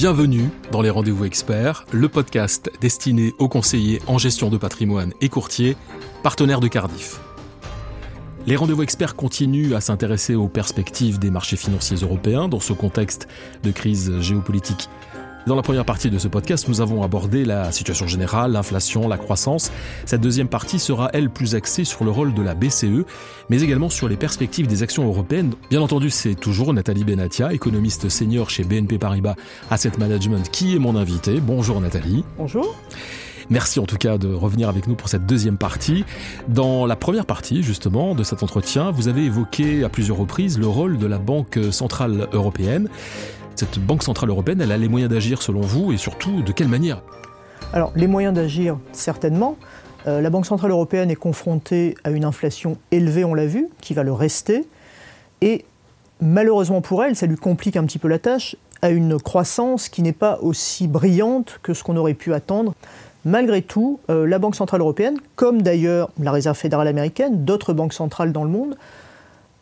Bienvenue dans les Rendez-vous Experts, le podcast destiné aux conseillers en gestion de patrimoine et courtiers, partenaires de Cardiff. Les rendez-vous experts continuent à s'intéresser aux perspectives des marchés financiers européens dans ce contexte de crise géopolitique dans la première partie de ce podcast, nous avons abordé la situation générale, l'inflation, la croissance. Cette deuxième partie sera, elle, plus axée sur le rôle de la BCE, mais également sur les perspectives des actions européennes. Bien entendu, c'est toujours Nathalie Benatia, économiste senior chez BNP Paribas Asset Management, qui est mon invitée. Bonjour Nathalie. Bonjour. Merci en tout cas de revenir avec nous pour cette deuxième partie. Dans la première partie, justement, de cet entretien, vous avez évoqué à plusieurs reprises le rôle de la Banque Centrale Européenne. Cette Banque Centrale Européenne, elle a les moyens d'agir selon vous et surtout de quelle manière? Alors les moyens d'agir, certainement. Euh, la Banque Centrale Européenne est confrontée à une inflation élevée, on l'a vu, qui va le rester. Et malheureusement pour elle, ça lui complique un petit peu la tâche, à une croissance qui n'est pas aussi brillante que ce qu'on aurait pu attendre. Malgré tout, euh, la Banque Centrale Européenne, comme d'ailleurs la Réserve fédérale américaine, d'autres banques centrales dans le monde,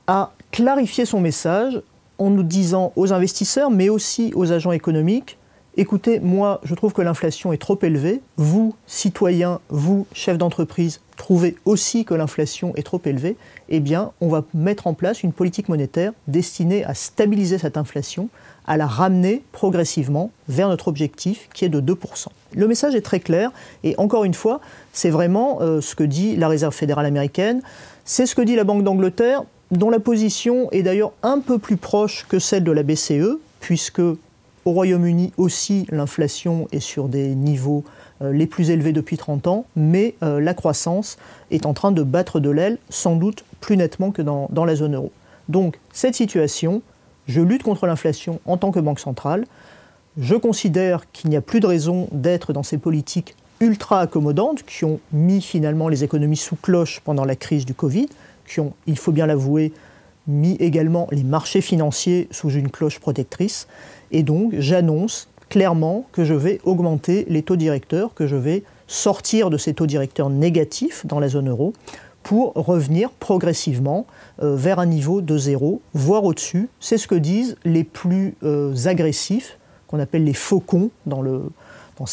a clarifié son message en nous disant aux investisseurs, mais aussi aux agents économiques, écoutez, moi, je trouve que l'inflation est trop élevée. Vous, citoyens, vous, chefs d'entreprise, trouvez aussi que l'inflation est trop élevée. Eh bien, on va mettre en place une politique monétaire destinée à stabiliser cette inflation, à la ramener progressivement vers notre objectif qui est de 2%. Le message est très clair et encore une fois, c'est vraiment euh, ce que dit la Réserve fédérale américaine, c'est ce que dit la Banque d'Angleterre, dont la position est d'ailleurs un peu plus proche que celle de la BCE, puisque au Royaume-Uni aussi l'inflation est sur des niveaux euh, les plus élevés depuis 30 ans, mais euh, la croissance est en train de battre de l'aile, sans doute plus nettement que dans, dans la zone euro. Donc cette situation, je lutte contre l'inflation en tant que banque centrale, je considère qu'il n'y a plus de raison d'être dans ces politiques ultra accommodantes qui ont mis finalement les économies sous cloche pendant la crise du Covid, qui ont, il faut bien l'avouer, mis également les marchés financiers sous une cloche protectrice. Et donc, j'annonce clairement que je vais augmenter les taux directeurs, que je vais sortir de ces taux directeurs négatifs dans la zone euro pour revenir progressivement euh, vers un niveau de zéro, voire au-dessus. C'est ce que disent les plus euh, agressifs, qu'on appelle les faucons euh, dans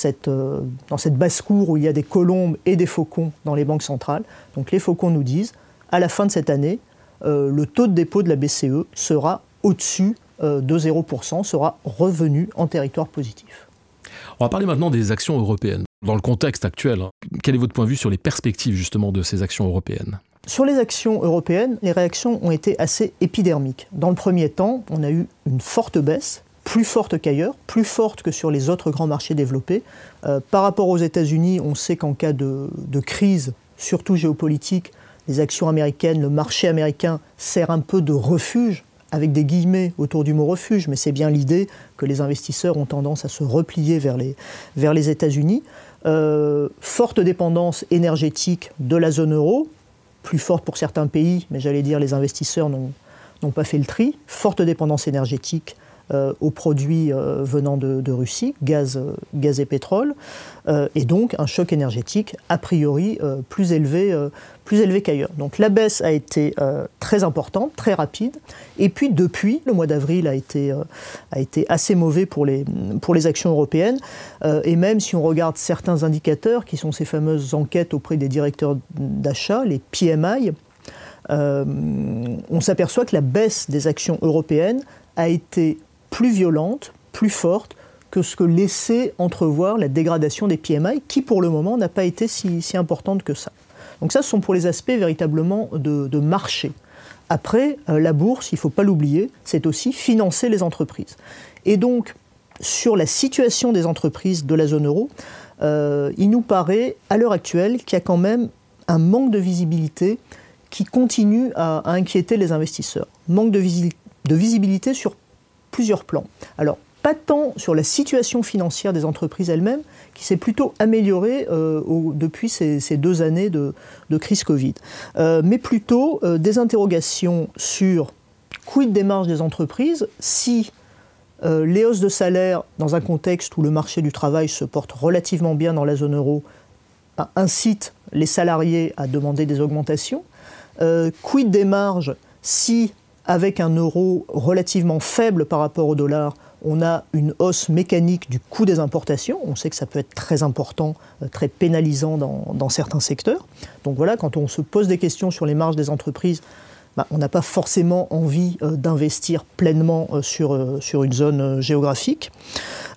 cette basse-cour où il y a des colombes et des faucons dans les banques centrales. Donc les faucons nous disent à la fin de cette année, euh, le taux de dépôt de la BCE sera au-dessus euh, de 0%, sera revenu en territoire positif. On va parler maintenant des actions européennes. Dans le contexte actuel, hein, quel est votre point de vue sur les perspectives justement de ces actions européennes? Sur les actions européennes, les réactions ont été assez épidermiques. Dans le premier temps, on a eu une forte baisse, plus forte qu'ailleurs, plus forte que sur les autres grands marchés développés. Euh, par rapport aux États-Unis, on sait qu'en cas de, crise, surtout géopolitique, les actions américaines, le marché américain sert un peu de refuge, avec des guillemets autour du mot refuge, mais c'est bien l'idée que les investisseurs ont tendance à se replier vers les, États-Unis. Euh, forte dépendance énergétique de la zone euro, plus forte pour certains pays, mais j'allais dire les investisseurs n'ont pas fait le tri. Forte dépendance énergétique aux produits euh, venant de, Russie, gaz, gaz et pétrole, euh, et donc un choc énergétique a priori plus élevé, élevé qu'ailleurs. Donc la baisse a été très importante, très rapide, et puis depuis, le mois d'avril a été, a été assez mauvais pour les, pour les actions européennes, et même si on regarde certains indicateurs, qui sont ces fameuses enquêtes auprès des directeurs d'achat, les PMI, on s'aperçoit que la baisse des actions européennes a été plus violente, plus forte que ce que laissait entrevoir la dégradation des PMI, qui pour le moment n'a pas été si, importante que ça. Donc ça, ce sont pour les aspects véritablement de, marché. Après, euh, la bourse, il ne faut pas l'oublier, c'est aussi financer les entreprises. Et donc, sur la situation des entreprises de la zone euro, euh, il nous paraît à l'heure actuelle qu'il y a quand même un manque de visibilité qui continue à, inquiéter les investisseurs. Manque de, de visibilité sur plusieurs plans. Alors, pas tant sur la situation financière des entreprises elles-mêmes, qui s'est plutôt améliorée euh, depuis ces, deux années de, crise Covid, euh, mais plutôt euh, des interrogations sur quid des marges des entreprises si les hausses de salaire, dans un contexte où le marché du travail se porte relativement bien dans la zone euro, incitent les salariés à demander des augmentations, quid des marges si avec un euro relativement faible par rapport au dollar, on a une hausse mécanique du coût des importations. On sait que ça peut être très important, euh, très pénalisant dans, certains secteurs. Donc voilà, quand on se pose des questions sur les marges des entreprises, bah, on n'a pas forcément envie euh, d'investir pleinement euh, sur, une zone géographique.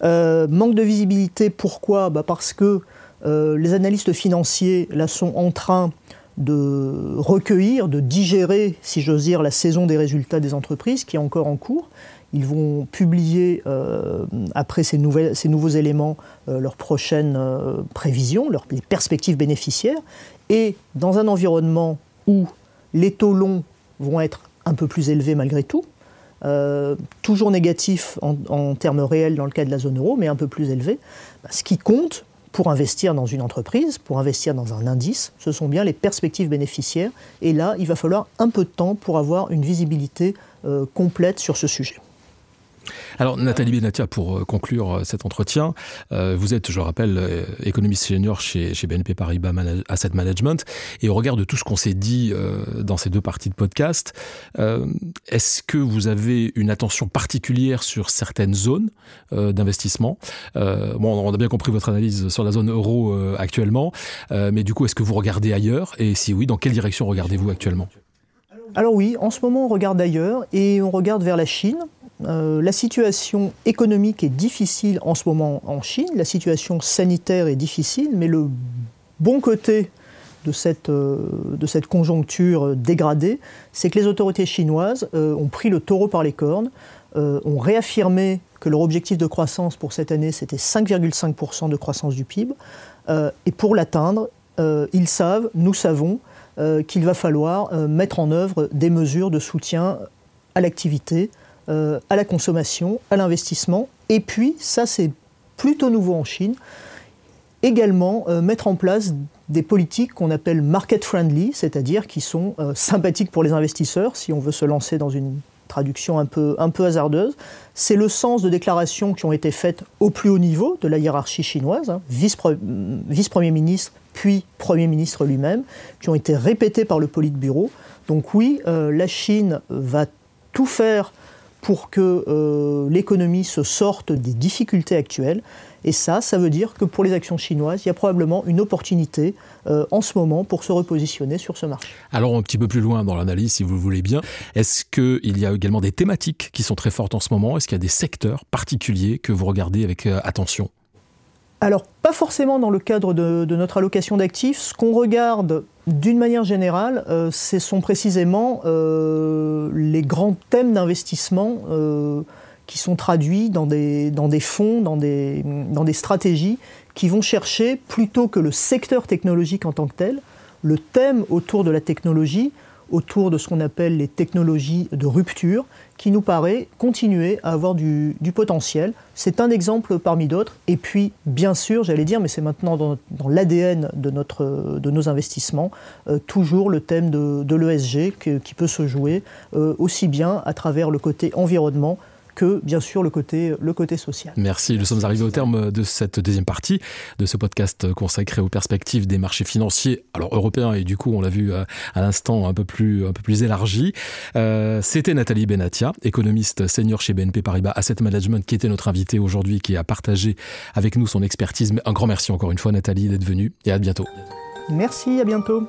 manque de visibilité, pourquoi? Bah, Parce que les analystes financiers là, sont en train de recueillir, de digérer, si j'ose dire, la saison des résultats des entreprises qui est encore en cours. Ils vont publier, euh, après ces, nouvelles, ces, nouveaux éléments, euh, leurs prochaines euh, prévisions, leurs, les perspectives bénéficiaires. Et dans un environnement où les taux longs vont être un peu plus élevés malgré tout, toujours négatifs en, termes réels dans le cas de la zone euro, mais un peu plus élevés, bah, ce qui compte pour investir dans une entreprise, pour investir dans un indice, ce sont bien les perspectives bénéficiaires. Et là, il va falloir un peu de temps pour avoir une visibilité complète sur ce sujet. Alors Nathalie Benatia, pour euh, conclure euh, cet entretien, euh, vous êtes, je le rappelle, économiste senior chez, BNP Paribas Asset Management, et au regard de tout ce qu'on s'est dit dans ces deux parties de podcast, est-ce que vous avez une attention particulière sur certaines zones d'investissement? Bon, on a bien compris votre analyse sur la zone euro actuellement, mais du coup, est-ce que vous regardez ailleurs? Et si oui, dans quelle direction regardez-vous actuellement? Alors oui, en ce moment on regarde ailleurs et on regarde vers la Chine euh, la situation économique est difficile en ce moment en Chine, la situation sanitaire est difficile, mais le bon côté de cette, euh, conjoncture dégradée, c'est que les autorités chinoises euh, ont pris le taureau par les cornes, ont réaffirmé que leur objectif de croissance pour cette année, c'était 5,5% de croissance du PIB. et pour l'atteindre, ils savent, nous savons, qu'il va falloir mettre en œuvre des mesures de soutien à l'activité, euh, à la consommation, à l'investissement. Et puis, ça c'est plutôt nouveau en Chine, également euh, mettre en place des politiques qu'on appelle market friendly, c'est-à-dire qui sont euh, sympathiques pour les investisseurs, si on veut se lancer dans une traduction un peu, un peu hasardeuse. C'est le sens de déclarations qui ont été faites au plus haut niveau de la hiérarchie chinoise, hein, vice-premier ministre, puis Premier ministre lui-même, qui ont été répétées par le Politburo. Donc oui, la Chine va tout faire pour que euh, l'économie se sorte des difficultés actuelles. Et ça, ça veut dire que pour les actions chinoises, il y a probablement une opportunité euh, en ce moment pour se repositionner sur ce marché. Alors un petit peu plus loin dans l'analyse, si vous le voulez bien, est-ce qu'il y a également des thématiques qui sont très fortes en ce moment? Est-ce qu'il y a des secteurs particuliers que vous regardez avec euh, attention? Alors, pas forcément dans le cadre de, notre allocation d'actifs. Ce qu'on regarde d'une manière générale, euh, ce sont précisément euh, les grands thèmes d'investissement euh, qui sont traduits dans des, fonds, dans des stratégies qui vont chercher, plutôt que le secteur technologique en tant que tel, le thème autour de la technologie autour de ce qu'on appelle les technologies de rupture, qui nous paraît continuer à avoir du, potentiel. C'est un exemple parmi d'autres. Et puis, bien sûr, j'allais dire, mais c'est maintenant dans, l'ADN de, nos investissements, euh, toujours le thème de, l'ESG qui peut se jouer euh, aussi bien à travers le côté environnement que bien sûr le côté, le côté social. Merci, nous sommes arrivés au terme de cette deuxième partie de ce podcast consacré aux perspectives des marchés financiers, alors européens et du coup on l'a vu euh, à, l'instant un peu plus, un peu plus élargi. Euh, c'était Nathalie Benatia, économiste senior chez BNP Paribas Asset Management, qui était notre invitée aujourd'hui, qui a partagé avec nous son expertise. Un grand merci encore une fois Nathalie d'être venue et à bientôt. Merci, à bientôt.